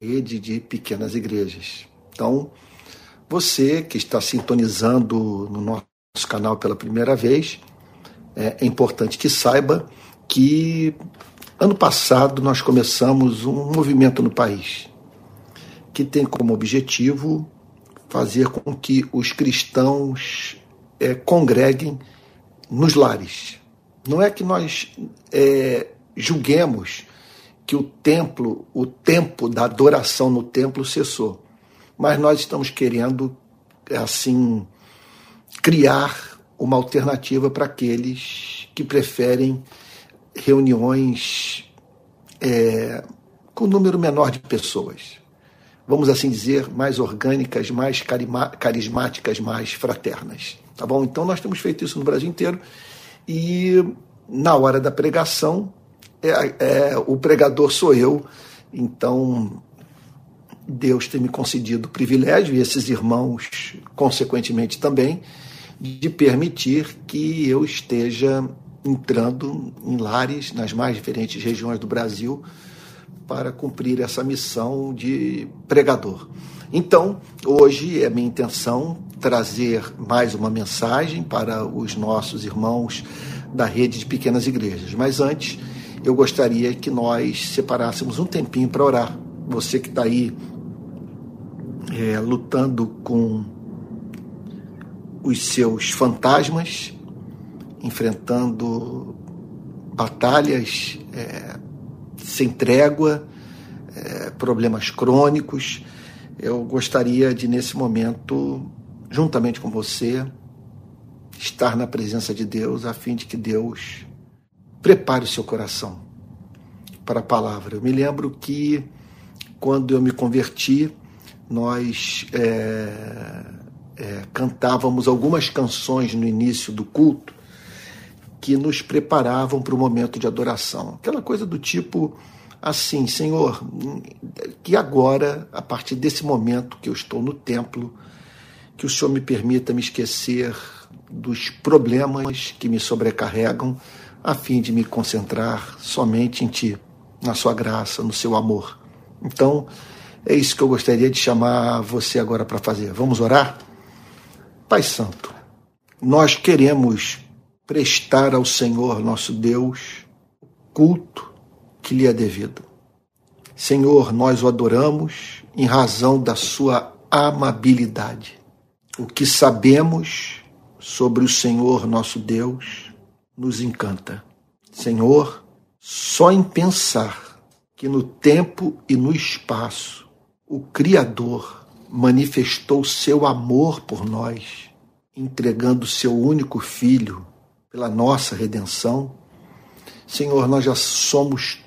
rede de pequenas igrejas. Então, você que está sintonizando no nosso canal pela primeira vez, é importante que saiba que ano passado nós começamos um movimento no país que tem como objetivo fazer com que os cristãos é, congreguem nos lares. Não é que nós é, julguemos que o templo, o tempo da adoração no templo cessou, mas nós estamos querendo assim criar uma alternativa para aqueles que preferem reuniões é, com um número menor de pessoas. Vamos assim dizer, mais orgânicas, mais carismáticas, mais fraternas. Tá bom? Então nós temos feito isso no Brasil inteiro e na hora da pregação é, é, o pregador sou eu. Então Deus tem me concedido o privilégio e esses irmãos, consequentemente também, de permitir que eu esteja entrando em lares nas mais diferentes regiões do Brasil para cumprir essa missão de pregador. Então, hoje é minha intenção trazer mais uma mensagem para os nossos irmãos da rede de pequenas igrejas. Mas antes, eu gostaria que nós separássemos um tempinho para orar. Você que está aí é, lutando com os seus fantasmas, enfrentando batalhas é, sem trégua, é, problemas crônicos. Eu gostaria de, nesse momento, juntamente com você, estar na presença de Deus, a fim de que Deus prepare o seu coração para a palavra. Eu me lembro que, quando eu me converti, nós é, é, cantávamos algumas canções no início do culto que nos preparavam para o momento de adoração. Aquela coisa do tipo assim, Senhor, que agora, a partir desse momento que eu estou no templo, que o Senhor me permita me esquecer dos problemas que me sobrecarregam, a fim de me concentrar somente em Ti, na Sua graça, no Seu amor. Então, é isso que eu gostaria de chamar você agora para fazer. Vamos orar? Pai Santo, nós queremos prestar ao Senhor nosso Deus o culto que lhe é devido. Senhor, nós o adoramos em razão da sua amabilidade. O que sabemos sobre o Senhor nosso Deus nos encanta. Senhor, só em pensar que no tempo e no espaço o Criador manifestou seu amor por nós, entregando seu único filho pela nossa redenção, Senhor, nós já somos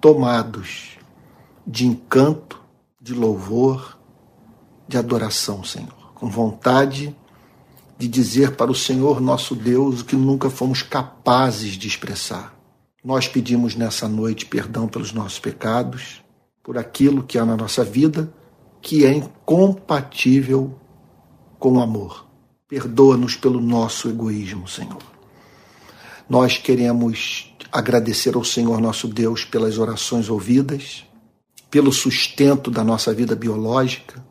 tomados de encanto, de louvor, de adoração, Senhor, com vontade de dizer para o Senhor nosso Deus o que nunca fomos capazes de expressar. Nós pedimos nessa noite perdão pelos nossos pecados, por aquilo que há na nossa vida que é incompatível com o amor. Perdoa-nos pelo nosso egoísmo, Senhor. Nós queremos agradecer ao Senhor nosso Deus pelas orações ouvidas, pelo sustento da nossa vida biológica,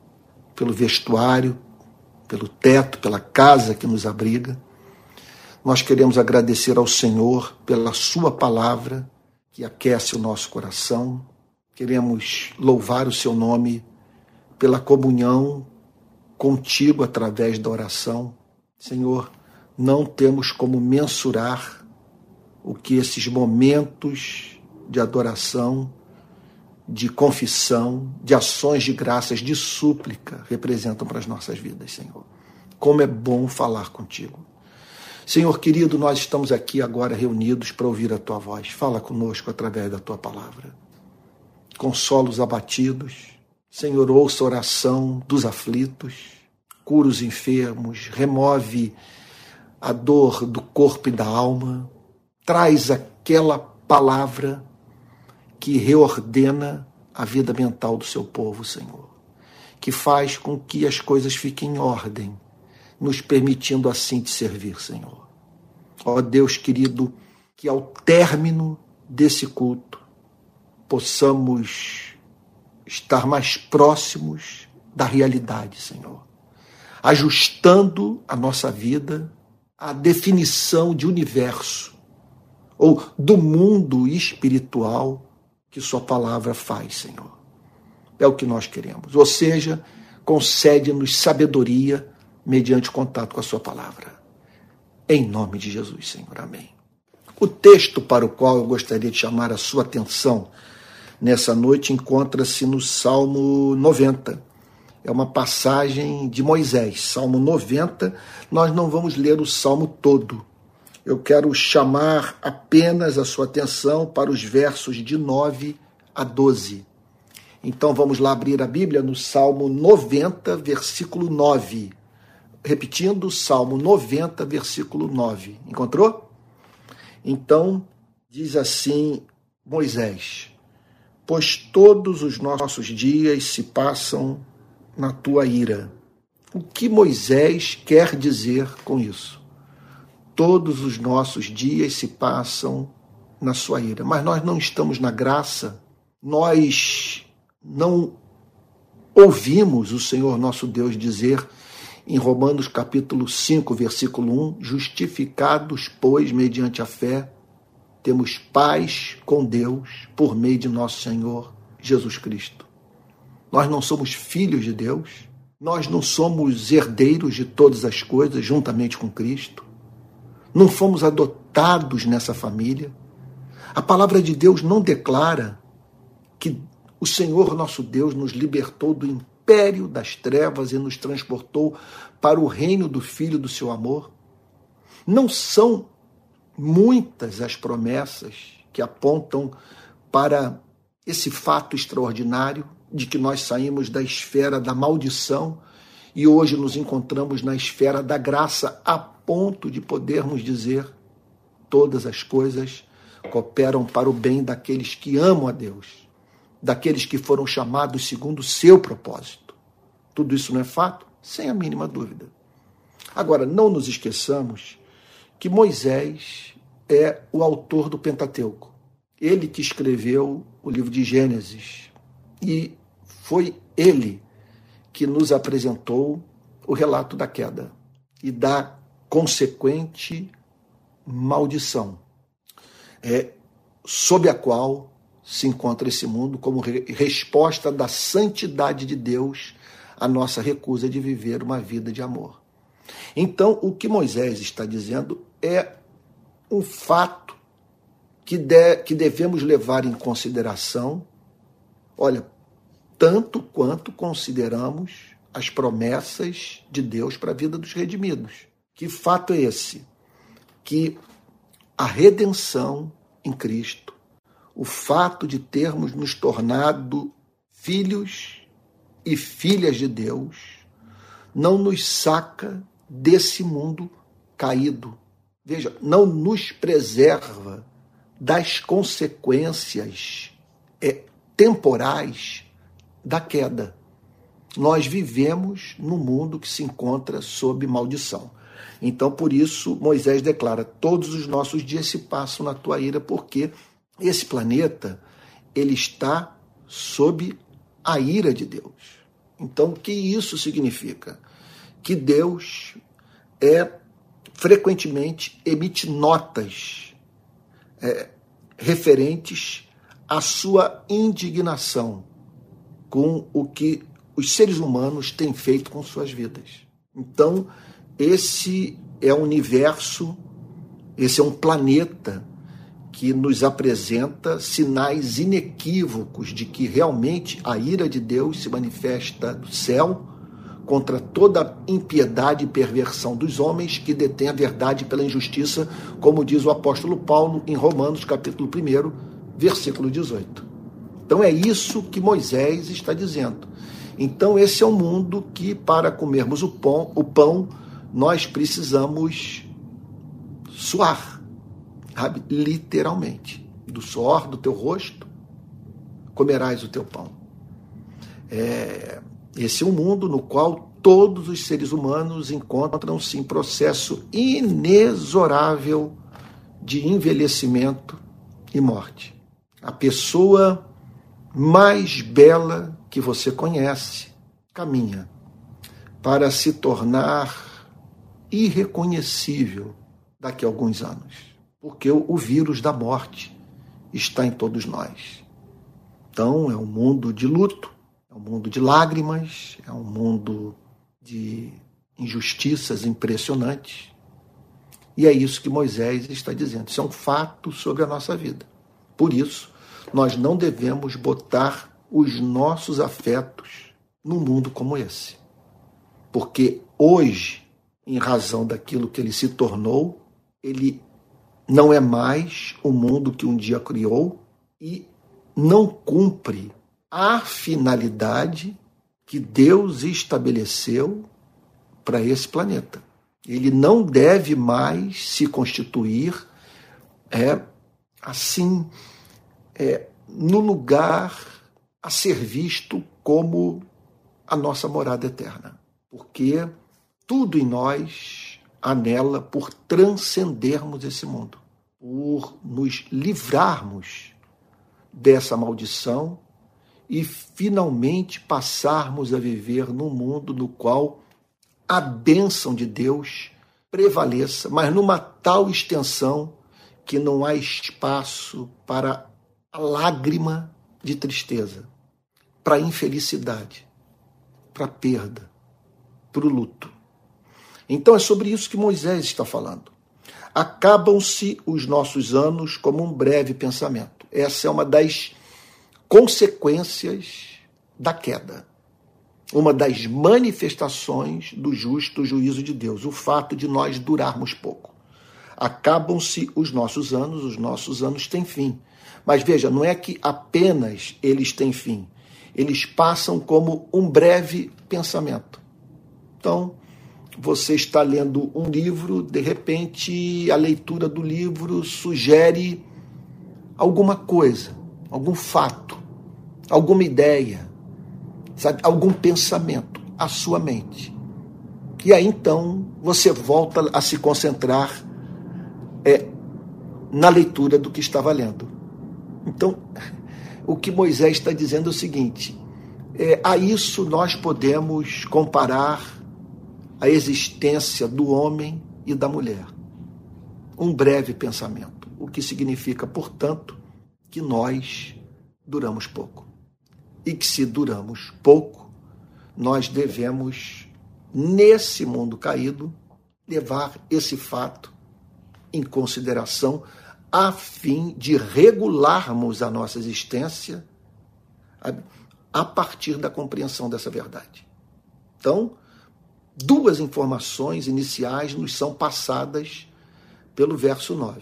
pelo vestuário, pelo teto, pela casa que nos abriga. Nós queremos agradecer ao Senhor pela Sua palavra que aquece o nosso coração. Queremos louvar o Seu nome pela comunhão contigo através da oração. Senhor, não temos como mensurar o que esses momentos de adoração, de confissão, de ações de graças, de súplica representam para as nossas vidas, Senhor. Como é bom falar contigo. Senhor querido, nós estamos aqui agora reunidos para ouvir a tua voz. Fala conosco através da tua palavra. Consola os abatidos. Senhor, ouça a oração dos aflitos. Cura os enfermos. Remove a dor do corpo e da alma traz aquela palavra que reordena a vida mental do seu povo, Senhor, que faz com que as coisas fiquem em ordem, nos permitindo assim te servir, Senhor. Ó Deus querido, que ao término desse culto possamos estar mais próximos da realidade, Senhor, ajustando a nossa vida à definição de universo ou do mundo espiritual que Sua palavra faz, Senhor. É o que nós queremos. Ou seja, concede-nos sabedoria mediante contato com a Sua palavra. Em nome de Jesus, Senhor. Amém. O texto para o qual eu gostaria de chamar a sua atenção nessa noite encontra-se no Salmo 90. É uma passagem de Moisés, Salmo 90. Nós não vamos ler o salmo todo. Eu quero chamar apenas a sua atenção para os versos de 9 a 12. Então vamos lá abrir a Bíblia no Salmo 90, versículo 9. Repetindo, Salmo 90, versículo 9. Encontrou? Então, diz assim Moisés: Pois todos os nossos dias se passam na tua ira. O que Moisés quer dizer com isso? Todos os nossos dias se passam na sua ira, mas nós não estamos na graça, nós não ouvimos o Senhor nosso Deus dizer em Romanos capítulo 5, versículo 1, justificados, pois, mediante a fé, temos paz com Deus por meio de nosso Senhor Jesus Cristo. Nós não somos filhos de Deus, nós não somos herdeiros de todas as coisas juntamente com Cristo, não fomos adotados nessa família. A palavra de Deus não declara que o Senhor nosso Deus nos libertou do império das trevas e nos transportou para o reino do Filho do seu amor. Não são muitas as promessas que apontam para esse fato extraordinário de que nós saímos da esfera da maldição e hoje nos encontramos na esfera da graça, a ponto de podermos dizer: todas as coisas cooperam para o bem daqueles que amam a Deus daqueles que foram chamados segundo o seu propósito. Tudo isso não é fato? Sem a mínima dúvida. Agora, não nos esqueçamos que Moisés é o autor do Pentateuco. Ele que escreveu o livro de Gênesis. E foi ele que nos apresentou o relato da queda e da consequente maldição, é, sob a qual se encontra esse mundo como re resposta da santidade de Deus à nossa recusa de viver uma vida de amor. Então, o que Moisés está dizendo é um fato que, de, que devemos levar em consideração, olha, tanto quanto consideramos as promessas de Deus para a vida dos redimidos. Que fato é esse? Que a redenção em Cristo o fato de termos nos tornado filhos e filhas de Deus não nos saca desse mundo caído. Veja, não nos preserva das consequências é, temporais da queda. Nós vivemos num mundo que se encontra sob maldição. Então, por isso, Moisés declara: todos os nossos dias se passam na tua ira, porque esse planeta ele está sob a ira de Deus. Então, o que isso significa? Que Deus é frequentemente emite notas é, referentes à sua indignação com o que os seres humanos têm feito com suas vidas. Então, esse é um universo, esse é um planeta que nos apresenta sinais inequívocos de que realmente a ira de Deus se manifesta do céu contra toda impiedade e perversão dos homens que detêm a verdade pela injustiça, como diz o apóstolo Paulo em Romanos capítulo 1, versículo 18. Então é isso que Moisés está dizendo. Então esse é um mundo que para comermos o pão, o pão nós precisamos suar Literalmente. Do suor do teu rosto comerás o teu pão. É, esse é um mundo no qual todos os seres humanos encontram-se em processo inexorável de envelhecimento e morte. A pessoa mais bela que você conhece caminha para se tornar irreconhecível daqui a alguns anos, porque o vírus da morte está em todos nós. Então, é um mundo de luto, é um mundo de lágrimas, é um mundo de injustiças impressionantes. E é isso que Moisés está dizendo. Isso é um fato sobre a nossa vida. Por isso, nós não devemos botar os nossos afetos num mundo como esse. Porque hoje, em razão daquilo que ele se tornou, ele não é mais o mundo que um dia criou e não cumpre a finalidade que Deus estabeleceu para esse planeta. Ele não deve mais se constituir é, assim é, no lugar a ser visto como a nossa morada eterna. Porque tudo em nós anela por transcendermos esse mundo, por nos livrarmos dessa maldição e finalmente passarmos a viver num mundo no qual a bênção de Deus prevaleça, mas numa tal extensão que não há espaço para a lágrima de tristeza, para a infelicidade, para a perda, para o luto. Então é sobre isso que Moisés está falando. Acabam-se os nossos anos como um breve pensamento. Essa é uma das consequências da queda. Uma das manifestações do justo juízo de Deus, o fato de nós durarmos pouco. Acabam-se os nossos anos, os nossos anos têm fim. Mas veja, não é que apenas eles têm fim, eles passam como um breve pensamento. Então, você está lendo um livro, de repente a leitura do livro sugere alguma coisa, algum fato, alguma ideia, sabe, algum pensamento à sua mente. E aí então você volta a se concentrar é, na leitura do que estava lendo. Então, o que Moisés está dizendo é o seguinte: é, a isso nós podemos comparar a existência do homem e da mulher. Um breve pensamento, o que significa, portanto, que nós duramos pouco. E que se duramos pouco, nós devemos, nesse mundo caído, levar esse fato em consideração a fim de regularmos a nossa existência a partir da compreensão dessa verdade. Então, duas informações iniciais nos são passadas pelo verso 9.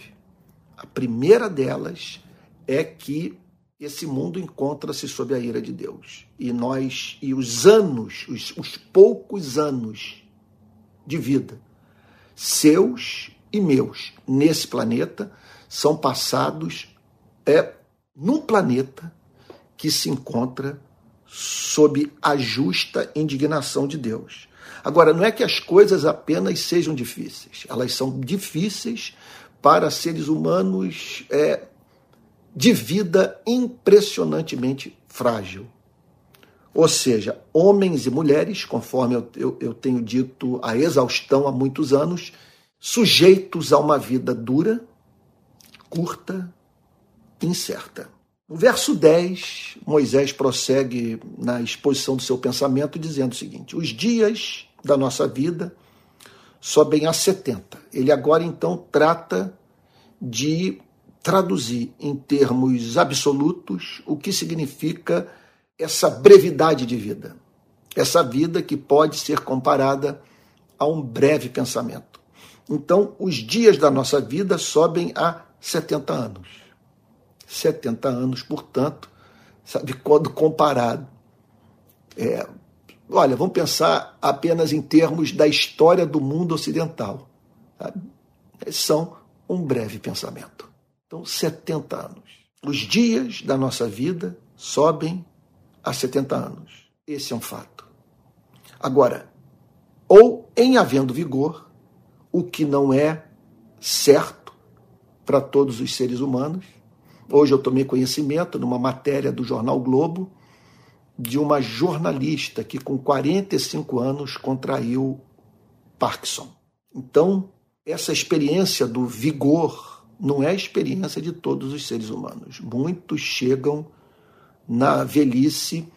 A primeira delas é que esse mundo encontra-se sob a ira de Deus. E nós, e os anos, os, os poucos anos de vida, seus e meus, nesse planeta, são passados é num planeta que se encontra sob a justa indignação de Deus. Agora, não é que as coisas apenas sejam difíceis, elas são difíceis para seres humanos é, de vida impressionantemente frágil. Ou seja, homens e mulheres, conforme eu, eu, eu tenho dito a exaustão há muitos anos, sujeitos a uma vida dura, curta, incerta. No verso 10, Moisés prossegue na exposição do seu pensamento, dizendo o seguinte: Os dias da nossa vida sobem a 70. Ele agora então trata de traduzir em termos absolutos o que significa essa brevidade de vida. Essa vida que pode ser comparada a um breve pensamento. Então, os dias da nossa vida sobem a 70 anos. 70 anos, portanto, sabe, quando comparado. É, olha, vamos pensar apenas em termos da história do mundo ocidental. Sabe? São um breve pensamento. Então, 70 anos. Os dias da nossa vida sobem a 70 anos. Esse é um fato. Agora, ou em havendo vigor, o que não é certo para todos os seres humanos. Hoje eu tomei conhecimento numa matéria do jornal Globo de uma jornalista que, com 45 anos, contraiu Parkinson. Então, essa experiência do vigor não é a experiência de todos os seres humanos. Muitos chegam na velhice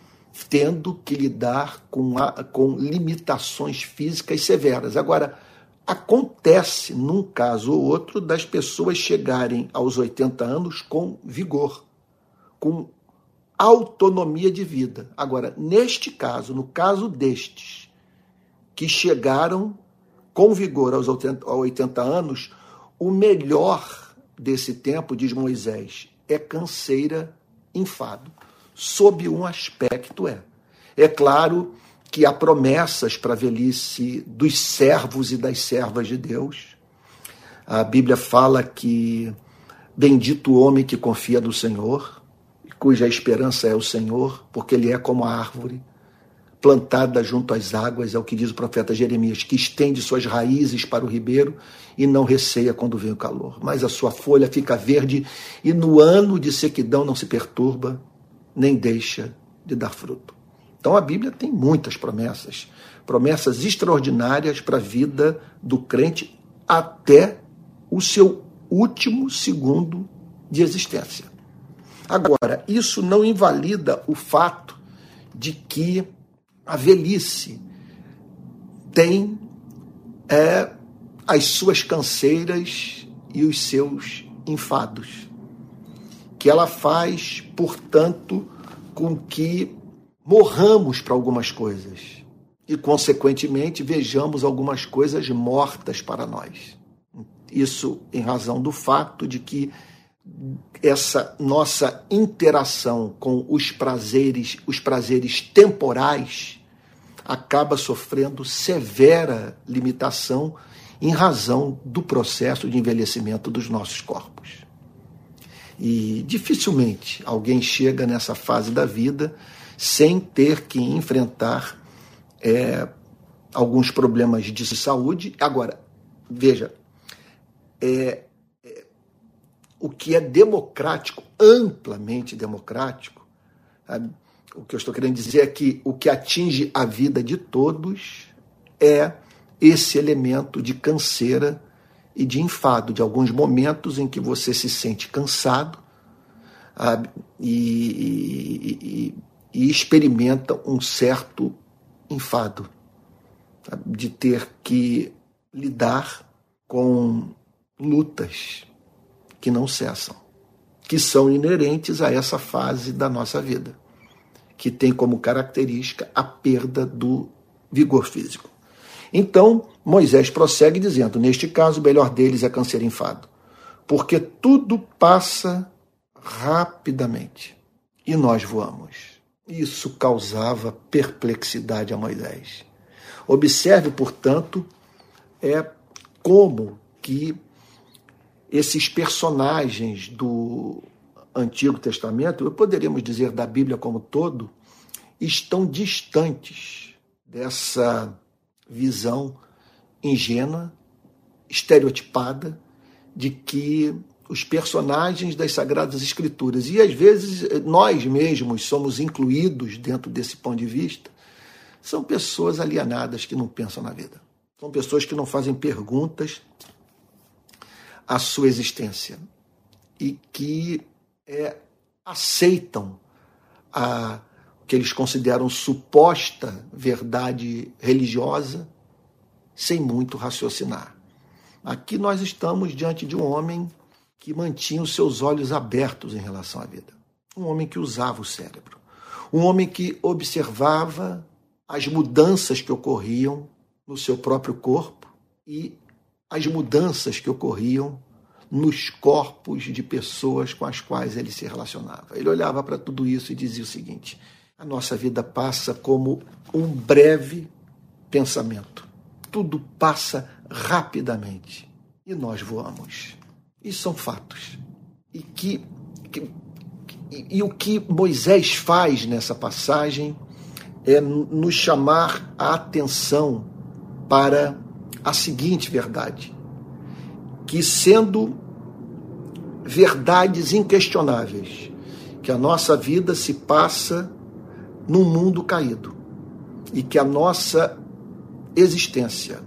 tendo que lidar com, a, com limitações físicas severas. Agora, acontece, num caso ou outro, das pessoas chegarem aos 80 anos com vigor, com autonomia de vida. Agora, neste caso, no caso destes, que chegaram com vigor aos 80, aos 80 anos, o melhor desse tempo, diz Moisés, é canseira, enfado sob um aspecto é. É claro que há promessas para a velhice dos servos e das servas de Deus. A Bíblia fala que bendito o homem que confia no Senhor, cuja esperança é o Senhor, porque ele é como a árvore plantada junto às águas, é o que diz o profeta Jeremias, que estende suas raízes para o ribeiro e não receia quando vem o calor. Mas a sua folha fica verde e no ano de sequidão não se perturba, nem deixa de dar fruto. Então a Bíblia tem muitas promessas, promessas extraordinárias para a vida do crente até o seu último segundo de existência. Agora, isso não invalida o fato de que a velhice tem é, as suas canseiras e os seus enfados que ela faz, portanto, com que morramos para algumas coisas e, consequentemente, vejamos algumas coisas mortas para nós. Isso em razão do fato de que essa nossa interação com os prazeres, os prazeres temporais, acaba sofrendo severa limitação em razão do processo de envelhecimento dos nossos corpos. E dificilmente alguém chega nessa fase da vida sem ter que enfrentar é, alguns problemas de saúde. Agora, veja, é, é, o que é democrático, amplamente democrático, sabe? o que eu estou querendo dizer é que o que atinge a vida de todos é esse elemento de canseira e de enfado, de alguns momentos em que você se sente cansado e, e, experimenta um certo enfado de ter que lidar com lutas que não cessam, que são inerentes a essa fase da nossa vida, que tem como característica a perda do vigor físico. Então, Moisés prossegue dizendo: Neste caso, o melhor deles é câncer enfado, porque tudo passa rapidamente e nós voamos. Isso causava perplexidade a Moisés. Observe, portanto, é como que esses personagens do Antigo Testamento, poderíamos dizer da Bíblia como todo, estão distantes dessa visão ingênua, estereotipada, de que os personagens das Sagradas Escrituras, e às vezes nós mesmos somos incluídos dentro desse ponto de vista, são pessoas alienadas que não pensam na vida. São pessoas que não fazem perguntas à sua existência e que é, aceitam a que eles consideram suposta verdade religiosa sem muito raciocinar. Aqui nós estamos diante de um homem que mantinha os seus olhos abertos em relação à vida. Um homem que usava o cérebro. Um homem que observava as mudanças que ocorriam no seu próprio corpo e as mudanças que ocorriam nos corpos de pessoas com as quais ele se relacionava. Ele olhava para tudo isso e dizia o seguinte: a nossa vida passa como um breve pensamento. Tudo passa rapidamente e nós voamos. Isso são fatos. E que, que e, e o que Moisés faz nessa passagem é nos chamar a atenção para a seguinte verdade: que sendo verdades inquestionáveis, que a nossa vida se passa num mundo caído e que a nossa existência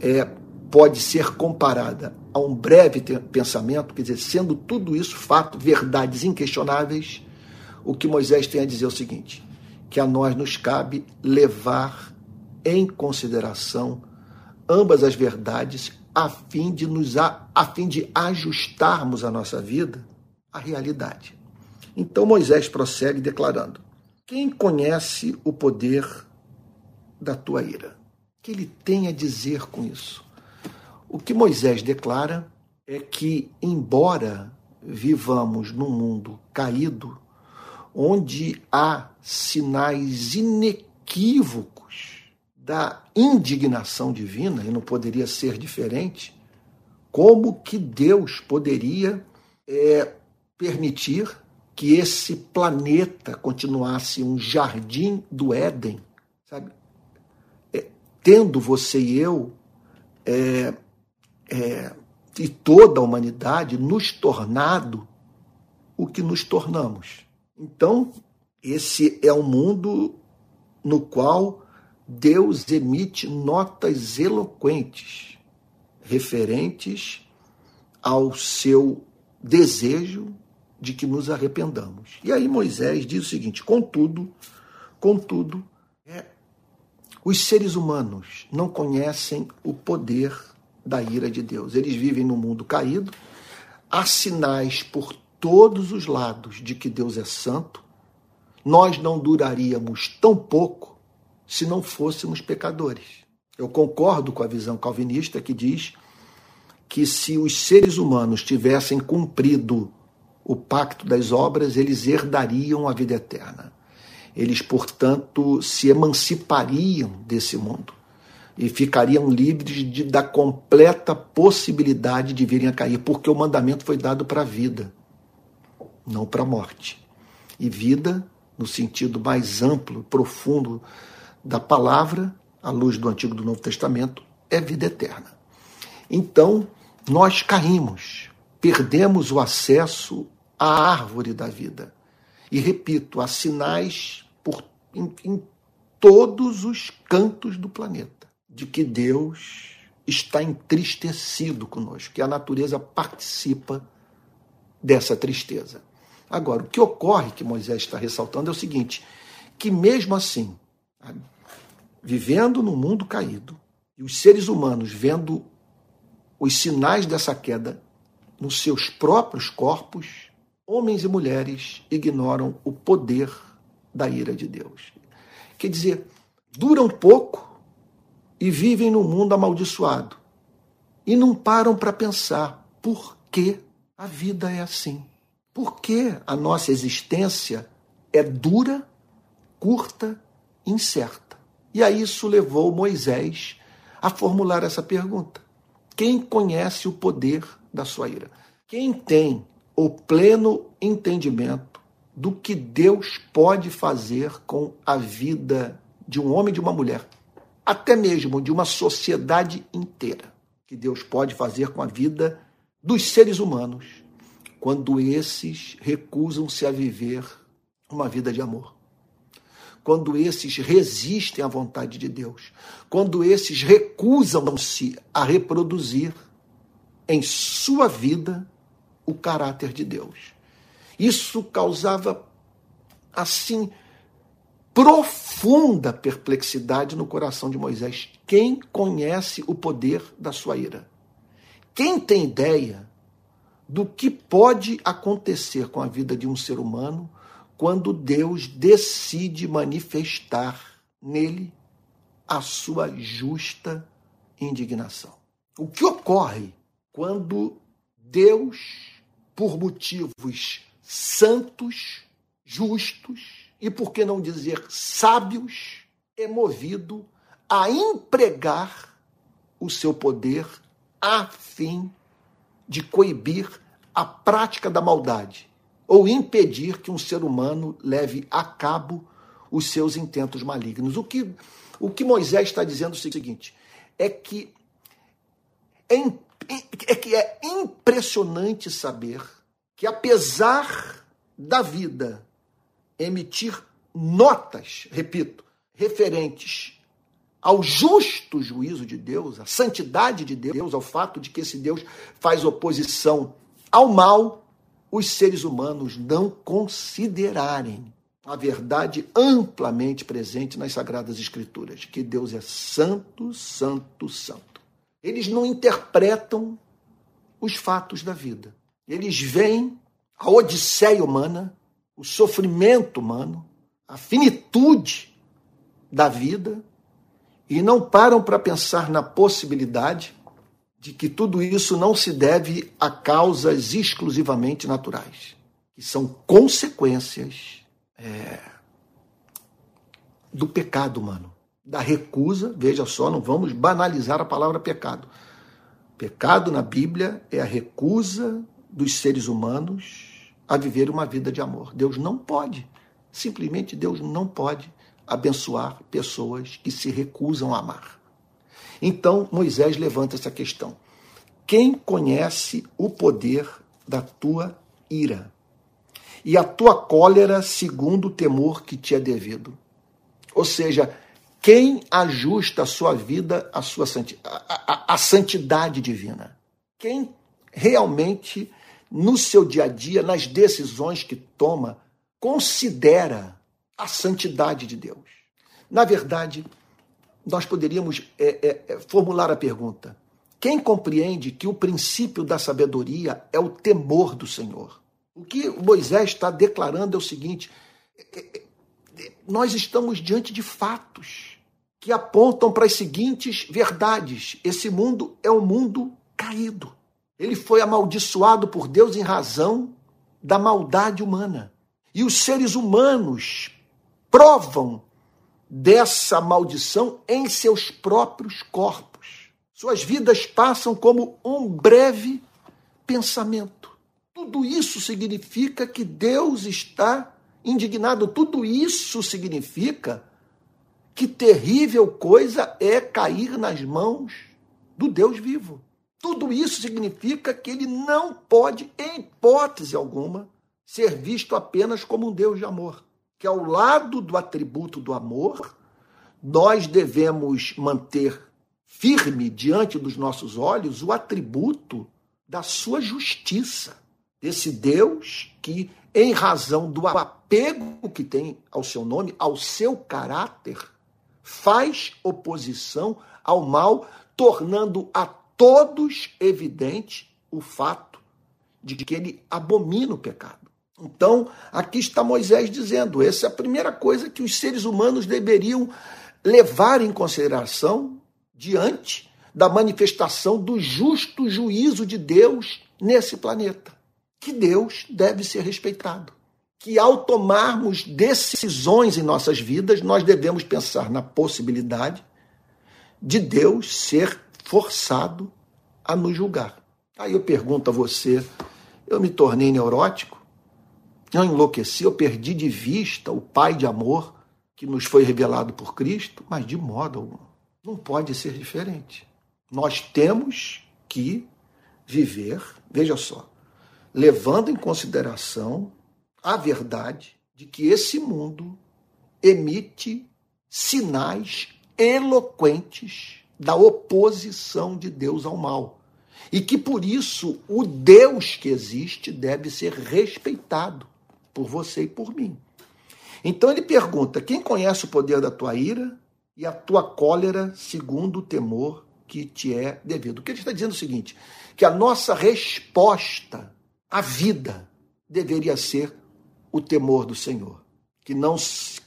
é, pode ser comparada a um breve pensamento, quer dizer, sendo tudo isso fato, verdades inquestionáveis, o que Moisés tem a dizer é o seguinte: que a nós nos cabe levar em consideração ambas as verdades a fim de nos a, a fim de ajustarmos a nossa vida à realidade. Então Moisés prossegue declarando: Quem conhece o poder da tua ira? O que ele tem a dizer com isso? O que Moisés declara é que, embora vivamos num mundo caído, onde há sinais inequívocos da indignação divina, e não poderia ser diferente, como que Deus poderia é, permitir que esse planeta continuasse um jardim do Éden, sabe? É, tendo você e eu é, é, e toda a humanidade nos tornado o que nos tornamos. Então, esse é um mundo no qual Deus emite notas eloquentes referentes ao seu desejo de que nos arrependamos. E aí Moisés diz o seguinte: contudo, contudo, é, os seres humanos não conhecem o poder da ira de Deus. Eles vivem no mundo caído, há sinais por todos os lados de que Deus é santo. Nós não duraríamos tão pouco se não fôssemos pecadores. Eu concordo com a visão calvinista que diz que se os seres humanos tivessem cumprido o pacto das obras, eles herdariam a vida eterna. Eles, portanto, se emancipariam desse mundo e ficariam livres de, da completa possibilidade de virem a cair, porque o mandamento foi dado para a vida, não para a morte. E vida, no sentido mais amplo, profundo da palavra, à luz do Antigo e do Novo Testamento, é vida eterna. Então, nós caímos, perdemos o acesso à árvore da vida. E repito, há sinais por, em, em todos os cantos do planeta de que Deus está entristecido conosco, que a natureza participa dessa tristeza. Agora, o que ocorre, que Moisés está ressaltando, é o seguinte: que mesmo assim, vivendo no mundo caído, e os seres humanos vendo os sinais dessa queda nos seus próprios corpos, homens e mulheres ignoram o poder da ira de Deus. Quer dizer, duram pouco, e vivem no mundo amaldiçoado. E não param para pensar por que a vida é assim. Por que a nossa existência é dura, curta, incerta? E a isso levou Moisés a formular essa pergunta: Quem conhece o poder da sua ira? Quem tem o pleno entendimento do que Deus pode fazer com a vida de um homem e de uma mulher até mesmo de uma sociedade inteira, que Deus pode fazer com a vida dos seres humanos quando esses recusam-se a viver uma vida de amor. Quando esses resistem à vontade de Deus, quando esses recusam-se a reproduzir em sua vida o caráter de Deus. Isso causava assim profunda perplexidade no coração de Moisés. Quem conhece o poder da sua ira? Quem tem ideia do que pode acontecer com a vida de um ser humano quando Deus decide manifestar nele a sua justa indignação? O que ocorre quando Deus, por motivos santos, justos, e por que não dizer sábios, é movido a empregar o seu poder a fim de coibir a prática da maldade ou impedir que um ser humano leve a cabo os seus intentos malignos. O que, o que Moisés está dizendo é o seguinte: é que é, é que é impressionante saber que, apesar da vida emitir notas, repito, referentes ao justo juízo de Deus, à santidade de Deus, ao fato de que esse Deus faz oposição ao mal, os seres humanos não considerarem a verdade amplamente presente nas Sagradas Escrituras, que Deus é santo, santo, santo. Eles não interpretam os fatos da vida. Eles veem a odisseia humana, o sofrimento humano, a finitude da vida e não param para pensar na possibilidade de que tudo isso não se deve a causas exclusivamente naturais, que são consequências é, do pecado humano, da recusa. Veja só, não vamos banalizar a palavra pecado. Pecado na Bíblia é a recusa dos seres humanos a viver uma vida de amor. Deus não pode, simplesmente Deus não pode abençoar pessoas que se recusam a amar. Então Moisés levanta essa questão. Quem conhece o poder da tua ira e a tua cólera segundo o temor que te é devido? Ou seja, quem ajusta a sua vida à sua santidade divina? Quem realmente, no seu dia a dia, nas decisões que toma, considera a santidade de Deus? Na verdade, nós poderíamos é, é, é, formular a pergunta: quem compreende que o princípio da sabedoria é o temor do Senhor? O que Moisés está declarando é o seguinte: é, é, nós estamos diante de fatos que apontam para as seguintes verdades: esse mundo é um mundo caído. Ele foi amaldiçoado por Deus em razão da maldade humana. E os seres humanos provam dessa maldição em seus próprios corpos. Suas vidas passam como um breve pensamento. Tudo isso significa que Deus está indignado. Tudo isso significa que terrível coisa é cair nas mãos do Deus vivo. Tudo isso significa que ele não pode, em hipótese alguma, ser visto apenas como um Deus de amor. Que ao lado do atributo do amor, nós devemos manter firme diante dos nossos olhos o atributo da sua justiça. Esse Deus que, em razão do apego que tem ao seu nome, ao seu caráter, faz oposição ao mal, tornando a todos evidente o fato de que ele abomina o pecado. Então, aqui está Moisés dizendo: essa é a primeira coisa que os seres humanos deveriam levar em consideração diante da manifestação do justo juízo de Deus nesse planeta. Que Deus deve ser respeitado que ao tomarmos decisões em nossas vidas, nós devemos pensar na possibilidade de Deus ser forçado a nos julgar. Aí eu pergunto a você: eu me tornei neurótico? Eu enlouqueci? Eu perdi de vista o Pai de amor que nos foi revelado por Cristo? Mas de modo algum. Não pode ser diferente. Nós temos que viver, veja só, levando em consideração a verdade de que esse mundo emite sinais eloquentes da oposição de Deus ao mal. E que por isso o Deus que existe deve ser respeitado por você e por mim. Então ele pergunta: quem conhece o poder da tua ira e a tua cólera segundo o temor que te é devido? O que ele está dizendo é o seguinte: que a nossa resposta à vida deveria ser o temor do Senhor, que não,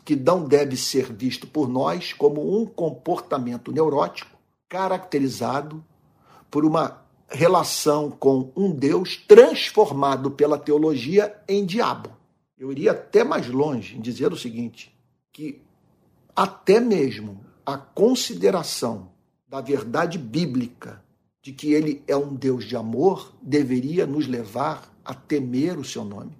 que não deve ser visto por nós como um comportamento neurótico caracterizado por uma relação com um Deus transformado pela teologia em diabo. Eu iria até mais longe em dizer o seguinte: que até mesmo a consideração da verdade bíblica de que ele é um Deus de amor deveria nos levar a temer o seu nome.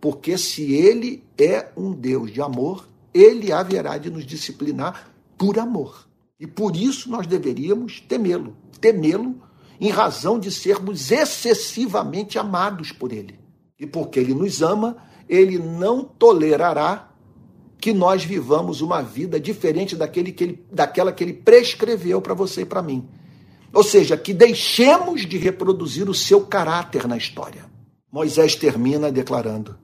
Porque se ele é um Deus de amor, ele haverá de nos disciplinar por amor. E por isso nós deveríamos temê-lo. Temê-lo em razão de sermos excessivamente amados por ele. E porque ele nos ama, ele não tolerará que nós vivamos uma vida diferente daquele que ele, daquela que ele prescreveu para você e para mim. Ou seja, que deixemos de reproduzir o seu caráter na história. Moisés termina declarando: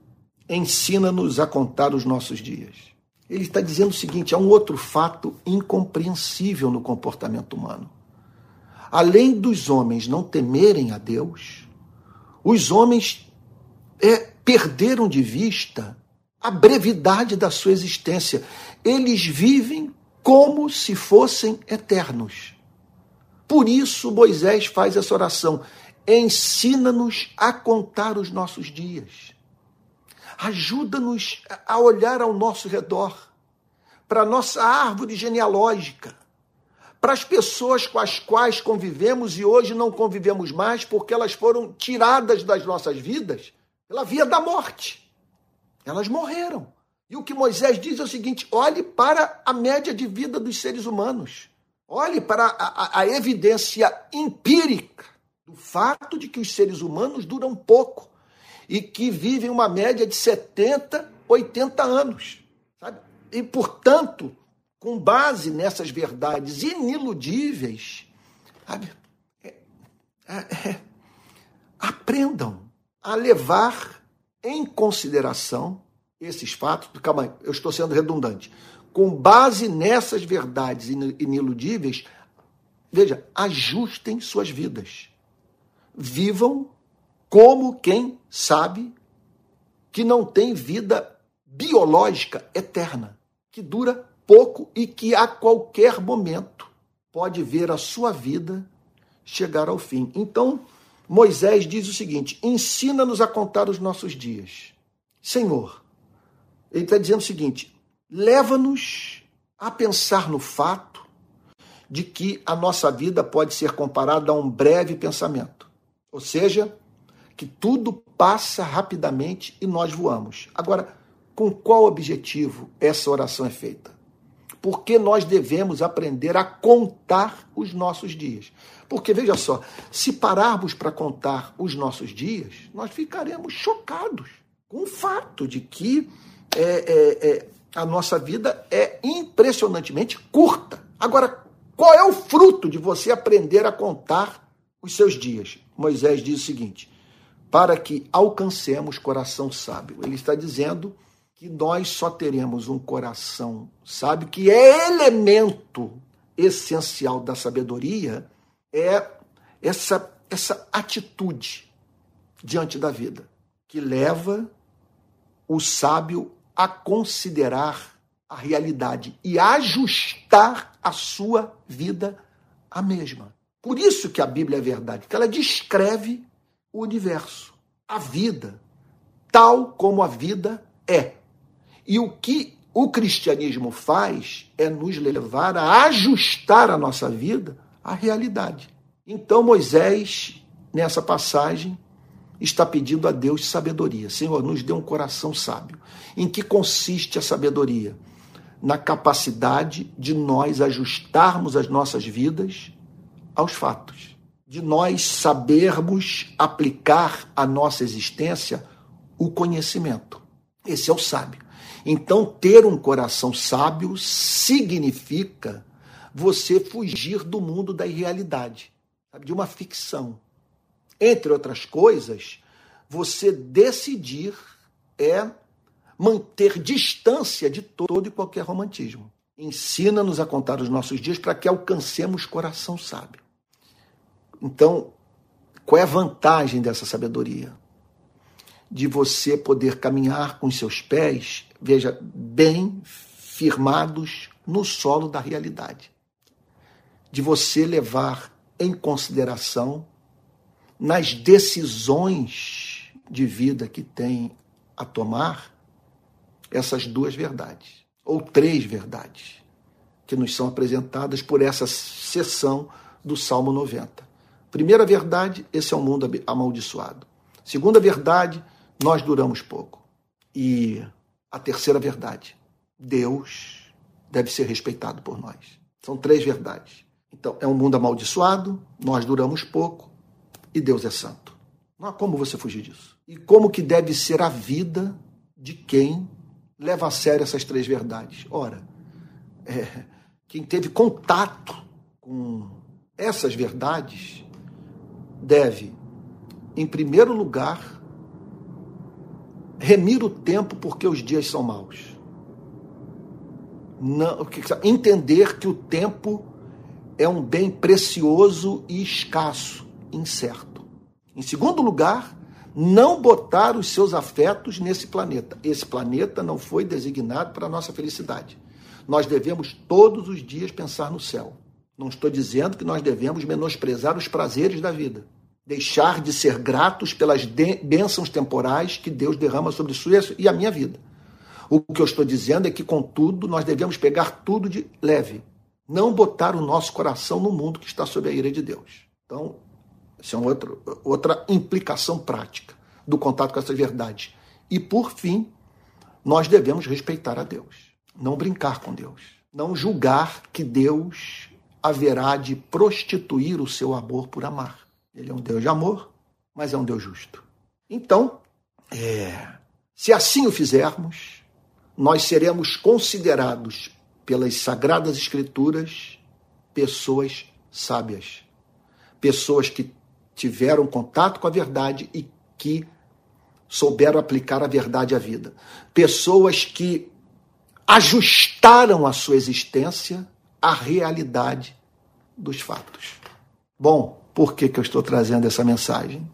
Ensina-nos a contar os nossos dias. Ele está dizendo o seguinte: há um outro fato incompreensível no comportamento humano. Além dos homens não temerem a Deus, os homens é, perderam de vista a brevidade da sua existência. Eles vivem como se fossem eternos. Por isso, Moisés faz essa oração: ensina-nos a contar os nossos dias. Ajuda-nos a olhar ao nosso redor, para a nossa árvore genealógica, para as pessoas com as quais convivemos e hoje não convivemos mais porque elas foram tiradas das nossas vidas pela via da morte. Elas morreram. E o que Moisés diz é o seguinte: olhe para a média de vida dos seres humanos. Olhe para a, a, a evidência empírica do fato de que os seres humanos duram pouco e que vivem uma média de 70, 80 anos. Sabe? E, portanto, com base nessas verdades iniludíveis, sabe? É, é, é aprendam a levar em consideração esses fatos. Calma aí, eu estou sendo redundante. Com base nessas verdades iniludíveis, veja, ajustem suas vidas. Vivam como quem sabe que não tem vida biológica eterna, que dura pouco e que a qualquer momento pode ver a sua vida chegar ao fim. Então, Moisés diz o seguinte: ensina-nos a contar os nossos dias. Senhor, ele está dizendo o seguinte: leva-nos a pensar no fato de que a nossa vida pode ser comparada a um breve pensamento. Ou seja, que tudo passa rapidamente e nós voamos. Agora, com qual objetivo essa oração é feita? Porque nós devemos aprender a contar os nossos dias. Porque veja só, se pararmos para contar os nossos dias, nós ficaremos chocados com o fato de que é, é, é, a nossa vida é impressionantemente curta. Agora, qual é o fruto de você aprender a contar os seus dias? Moisés diz o seguinte: para que alcancemos coração sábio. Ele está dizendo que nós só teremos um coração sábio, que é elemento essencial da sabedoria, é essa, essa atitude diante da vida, que leva o sábio a considerar a realidade e ajustar a sua vida à mesma. Por isso que a Bíblia é verdade, que ela descreve o universo, a vida, tal como a vida é. E o que o cristianismo faz é nos levar a ajustar a nossa vida a realidade. Então Moisés, nessa passagem, está pedindo a Deus sabedoria. Senhor, nos dê um coração sábio. Em que consiste a sabedoria? Na capacidade de nós ajustarmos as nossas vidas aos fatos, de nós sabermos aplicar à nossa existência o conhecimento. Esse é o sábio. Então, ter um coração sábio significa você fugir do mundo da irrealidade, de uma ficção. Entre outras coisas, você decidir é manter distância de todo e qualquer romantismo. Ensina-nos a contar os nossos dias para que alcancemos coração sábio. Então, qual é a vantagem dessa sabedoria? De você poder caminhar com seus pés, veja, bem firmados no solo da realidade de você levar em consideração nas decisões de vida que tem a tomar essas duas verdades, ou três verdades, que nos são apresentadas por essa sessão do Salmo 90. Primeira verdade, esse é um mundo amaldiçoado. Segunda verdade, nós duramos pouco. E a terceira verdade, Deus deve ser respeitado por nós. São três verdades. Então, é um mundo amaldiçoado, nós duramos pouco e Deus é santo. Não há como você fugir disso. E como que deve ser a vida de quem leva a sério essas três verdades? Ora, é, quem teve contato com essas verdades deve, em primeiro lugar, remir o tempo porque os dias são maus. Não, entender que o tempo é um bem precioso e escasso, incerto. Em segundo lugar, não botar os seus afetos nesse planeta. Esse planeta não foi designado para a nossa felicidade. Nós devemos todos os dias pensar no céu. Não estou dizendo que nós devemos menosprezar os prazeres da vida, deixar de ser gratos pelas bênçãos temporais que Deus derrama sobre sua e a minha vida. O que eu estou dizendo é que, contudo, nós devemos pegar tudo de leve, não botar o nosso coração no mundo que está sob a ira de Deus. Então, isso é uma outra, outra implicação prática do contato com essa verdade. E, por fim, nós devemos respeitar a Deus, não brincar com Deus, não julgar que Deus haverá de prostituir o seu amor por amar. Ele é um Deus de amor, mas é um Deus justo. Então, é, se assim o fizermos, nós seremos considerados pelas Sagradas Escrituras pessoas sábias, pessoas que tiveram contato com a verdade e que souberam aplicar a verdade à vida, pessoas que ajustaram a sua existência à realidade dos fatos. Bom, por que, que eu estou trazendo essa mensagem?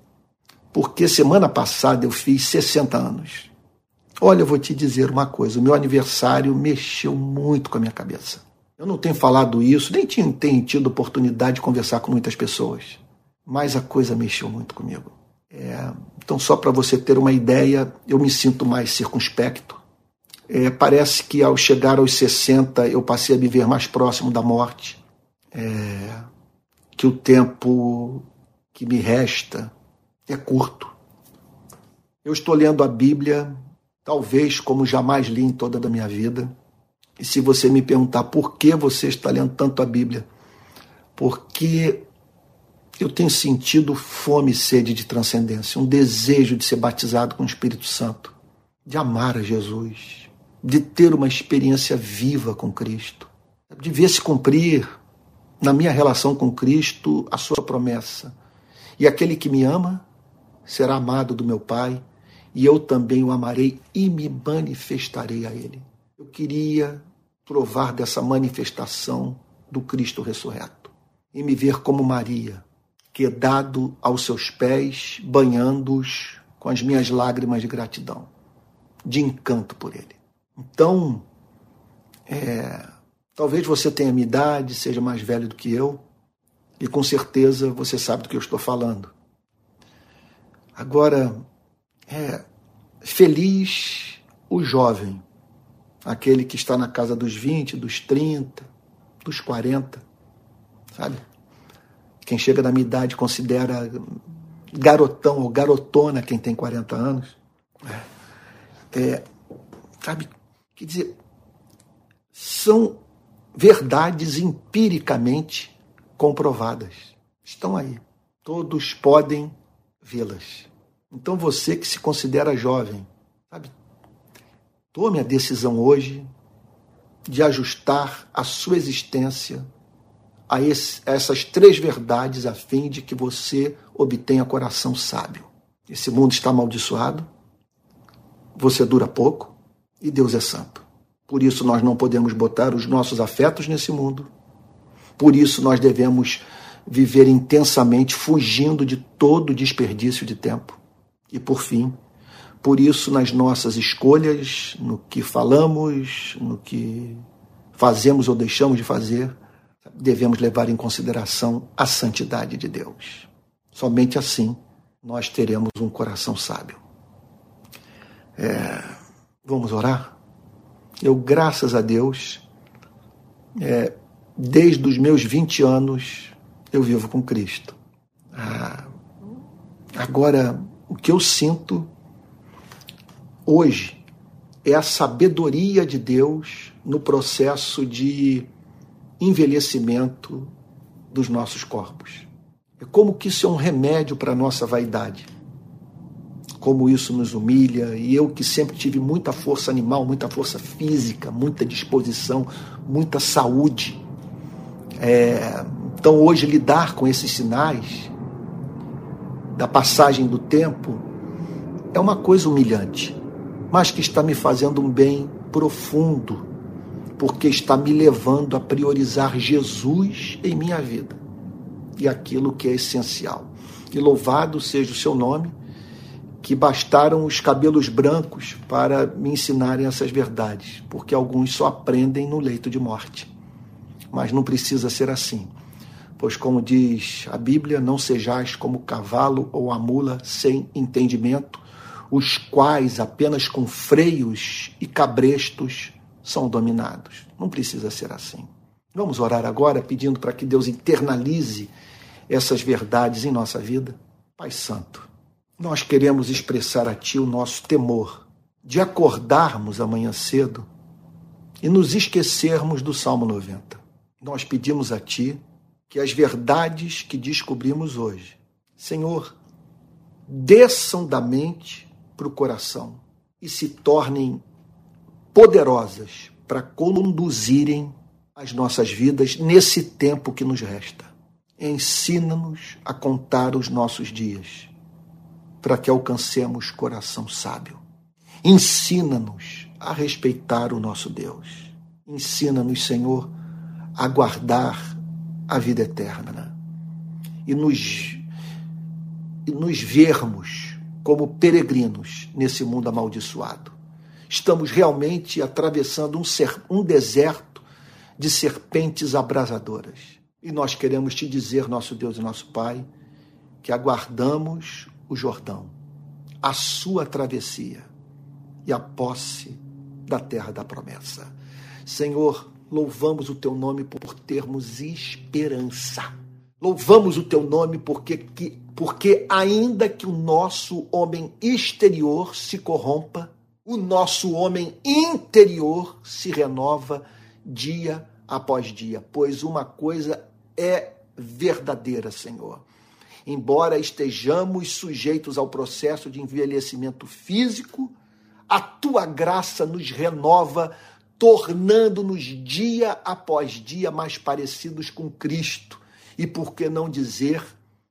Porque semana passada eu fiz 60 anos. Olha, eu vou te dizer uma coisa: o meu aniversário mexeu muito com a minha cabeça. Eu não tenho falado isso, nem tenho, tenho tido oportunidade de conversar com muitas pessoas, mas a coisa mexeu muito comigo. É, então, só para você ter uma ideia, eu me sinto mais circunspecto. É, parece que ao chegar aos 60 eu passei a me ver mais próximo da morte. É, que o tempo que me resta é curto. Eu estou lendo a Bíblia, talvez como jamais li em toda a minha vida. E se você me perguntar por que você está lendo tanto a Bíblia, porque eu tenho sentido fome e sede de transcendência, um desejo de ser batizado com o Espírito Santo, de amar a Jesus, de ter uma experiência viva com Cristo, de ver se cumprir na minha relação com Cristo a sua promessa. E aquele que me ama será amado do meu Pai, e eu também o amarei e me manifestarei a ele. Eu queria provar dessa manifestação do Cristo ressurreto e me ver como Maria, quedado aos seus pés, banhando-os com as minhas lágrimas de gratidão, de encanto por ele. Então, é, Talvez você tenha minha idade, seja mais velho do que eu, e com certeza você sabe do que eu estou falando. Agora, é feliz o jovem, aquele que está na casa dos 20, dos 30, dos 40, sabe? Quem chega na minha idade considera garotão ou garotona quem tem 40 anos. É, é, sabe? Quer dizer, são verdades empiricamente comprovadas. Estão aí. Todos podem vê-las. Então você que se considera jovem, sabe? Tome a decisão hoje de ajustar a sua existência a, esse, a essas três verdades a fim de que você obtenha coração sábio. Esse mundo está amaldiçoado, você dura pouco e Deus é santo. Por isso nós não podemos botar os nossos afetos nesse mundo. Por isso nós devemos viver intensamente, fugindo de todo desperdício de tempo. E por fim, por isso nas nossas escolhas, no que falamos, no que fazemos ou deixamos de fazer, devemos levar em consideração a santidade de Deus. Somente assim nós teremos um coração sábio. É, vamos orar? Eu, graças a Deus, é, desde os meus 20 anos, eu vivo com Cristo. Ah, agora, o que eu sinto hoje é a sabedoria de Deus no processo de envelhecimento dos nossos corpos. É como que isso é um remédio para a nossa vaidade. Como isso nos humilha, e eu que sempre tive muita força animal, muita força física, muita disposição, muita saúde. É, então, hoje, lidar com esses sinais da passagem do tempo é uma coisa humilhante, mas que está me fazendo um bem profundo, porque está me levando a priorizar Jesus em minha vida e aquilo que é essencial. E louvado seja o seu nome que bastaram os cabelos brancos para me ensinarem essas verdades, porque alguns só aprendem no leito de morte. Mas não precisa ser assim, pois, como diz a Bíblia, não sejais como o cavalo ou a mula sem entendimento, os quais apenas com freios e cabrestos são dominados. Não precisa ser assim. Vamos orar agora pedindo para que Deus internalize essas verdades em nossa vida. Pai Santo nós queremos expressar a Ti o nosso temor de acordarmos amanhã cedo e nos esquecermos do Salmo 90. Nós pedimos a Ti que as verdades que descobrimos hoje, Senhor, desçam da mente para o coração e se tornem poderosas para conduzirem as nossas vidas nesse tempo que nos resta. Ensina-nos a contar os nossos dias para que alcancemos coração sábio. Ensina-nos a respeitar o nosso Deus. Ensina-nos, Senhor, a guardar a vida eterna e nos, e nos vermos como peregrinos nesse mundo amaldiçoado. Estamos realmente atravessando um, ser, um deserto de serpentes abrasadoras. E nós queremos te dizer, nosso Deus e nosso Pai, que aguardamos o Jordão, a sua travessia e a posse da terra da promessa. Senhor, louvamos o teu nome por termos esperança. Louvamos o teu nome porque, que, porque ainda que o nosso homem exterior se corrompa, o nosso homem interior se renova dia após dia, pois uma coisa é verdadeira, Senhor embora estejamos sujeitos ao processo de envelhecimento físico, a tua graça nos renova, tornando-nos dia após dia mais parecidos com Cristo e, por que não dizer,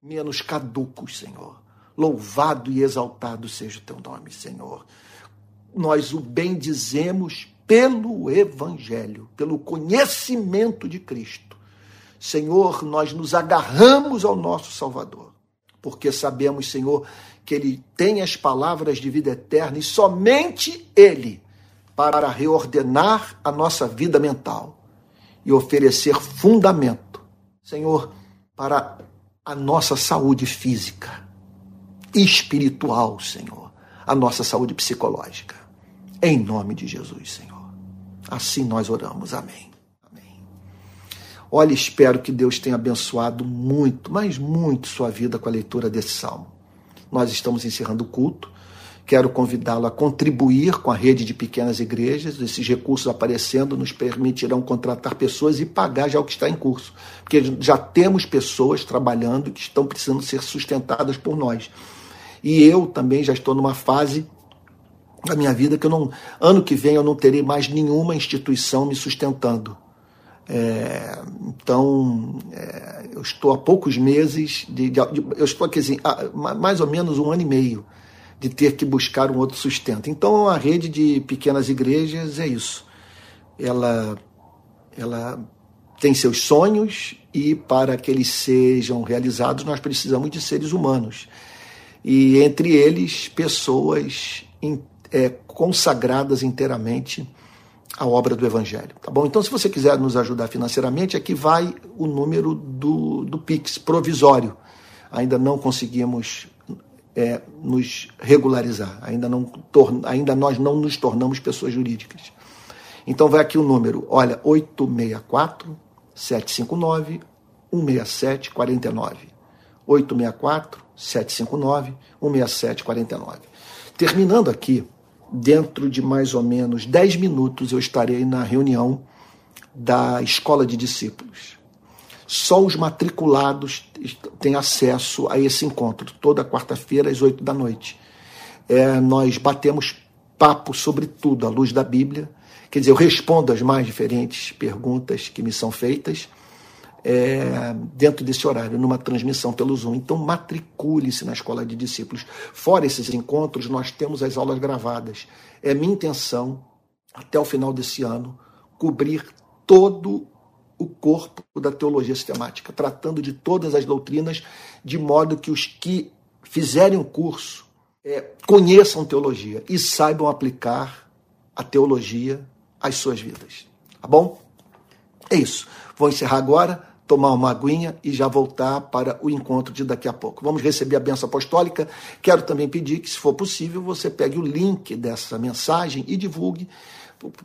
menos caducos, Senhor. Louvado e exaltado seja o teu nome, Senhor. Nós o bendizemos pelo Evangelho, pelo conhecimento de Cristo Senhor, nós nos agarramos ao nosso Salvador, porque sabemos, Senhor, que Ele tem as palavras de vida eterna e somente Ele para reordenar a nossa vida mental e oferecer fundamento, Senhor, para a nossa saúde física, espiritual, Senhor, a nossa saúde psicológica. Em nome de Jesus, Senhor. Assim nós oramos. Amém. Olha, espero que Deus tenha abençoado muito, mas muito sua vida com a leitura desse salmo. Nós estamos encerrando o culto. Quero convidá-lo a contribuir com a rede de pequenas igrejas. Esses recursos aparecendo nos permitirão contratar pessoas e pagar já o que está em curso. Porque já temos pessoas trabalhando que estão precisando ser sustentadas por nós. E eu também já estou numa fase da minha vida que eu não. Ano que vem eu não terei mais nenhuma instituição me sustentando é, então, é, eu estou há poucos meses, de, de, eu estou aqui assim, mais ou menos um ano e meio de ter que buscar um outro sustento. Então, a rede de pequenas igrejas é isso. Ela, ela tem seus sonhos e para que eles sejam realizados, nós precisamos de seres humanos. E entre eles, pessoas é, consagradas inteiramente a obra do Evangelho. Tá bom? Então, se você quiser nos ajudar financeiramente, aqui vai o número do, do Pix provisório. Ainda não conseguimos é, nos regularizar, ainda, não, ainda nós não nos tornamos pessoas jurídicas. Então, vai aqui o número, olha, 864 759 167 49. 864 759 167 49. Terminando aqui, dentro de mais ou menos 10 minutos eu estarei na reunião da escola de discípulos. Só os matriculados têm acesso a esse encontro, toda quarta-feira às 8 da noite. é, nós batemos papo sobre tudo à luz da Bíblia. Quer dizer, eu respondo as mais diferentes perguntas que me são feitas é, dentro desse horário, numa transmissão pelo Zoom. Então, matricule-se na Escola de Discípulos. Fora esses encontros, nós temos as aulas gravadas. É minha intenção, até o final desse ano, cobrir todo o corpo da teologia sistemática, tratando de todas as doutrinas, de modo que os que fizerem o curso é, conheçam teologia e saibam aplicar a teologia às suas vidas. Tá bom? É isso. Vou encerrar agora, tomar uma aguinha e já voltar para o encontro de daqui a pouco. Vamos receber a benção apostólica. Quero também pedir que, se for possível, você pegue o link dessa mensagem e divulgue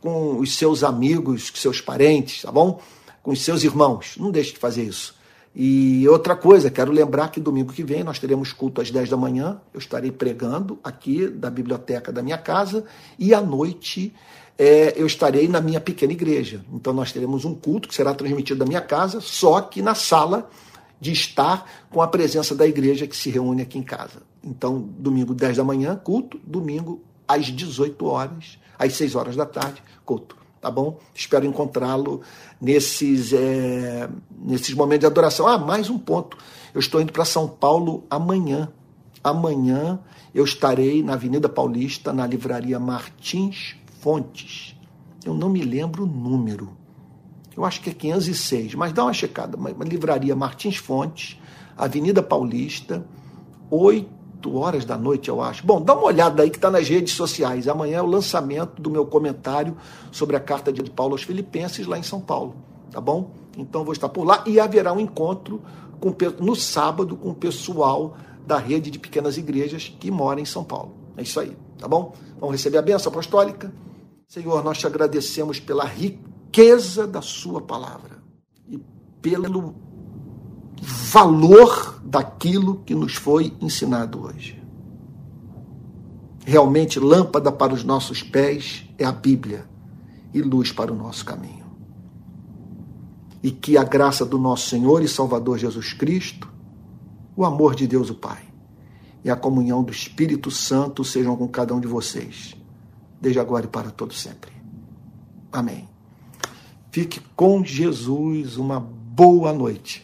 com os seus amigos, seus parentes, tá bom? Com os seus irmãos. Não deixe de fazer isso. E outra coisa, quero lembrar que domingo que vem nós teremos culto às 10 da manhã. Eu estarei pregando aqui da biblioteca da minha casa e à noite é, eu estarei na minha pequena igreja. Então nós teremos um culto que será transmitido da minha casa, só que na sala de estar com a presença da igreja que se reúne aqui em casa. Então, domingo 10 da manhã, culto, domingo às 18 horas, às 6 horas da tarde, culto. Tá bom? Espero encontrá-lo nesses, é, nesses momentos de adoração. Ah, mais um ponto. Eu estou indo para São Paulo amanhã. Amanhã eu estarei na Avenida Paulista, na livraria Martins Fontes. Eu não me lembro o número. Eu acho que é 506, mas dá uma checada. Uma, livraria Martins Fontes, Avenida Paulista, 8 horas da noite, eu acho. Bom, dá uma olhada aí que está nas redes sociais. Amanhã é o lançamento do meu comentário sobre a carta de Paulo aos Filipenses lá em São Paulo, tá bom? Então vou estar por lá e haverá um encontro com, no sábado com o pessoal da rede de pequenas igrejas que mora em São Paulo. É isso aí, tá bom? Vamos receber a benção apostólica. Senhor, nós te agradecemos pela riqueza da Sua palavra e pelo valor daquilo que nos foi ensinado hoje. Realmente, lâmpada para os nossos pés é a Bíblia e luz para o nosso caminho. E que a graça do nosso Senhor e Salvador Jesus Cristo, o amor de Deus o Pai e a comunhão do Espírito Santo sejam com cada um de vocês desde agora e para todo sempre. Amém. Fique com Jesus, uma boa noite.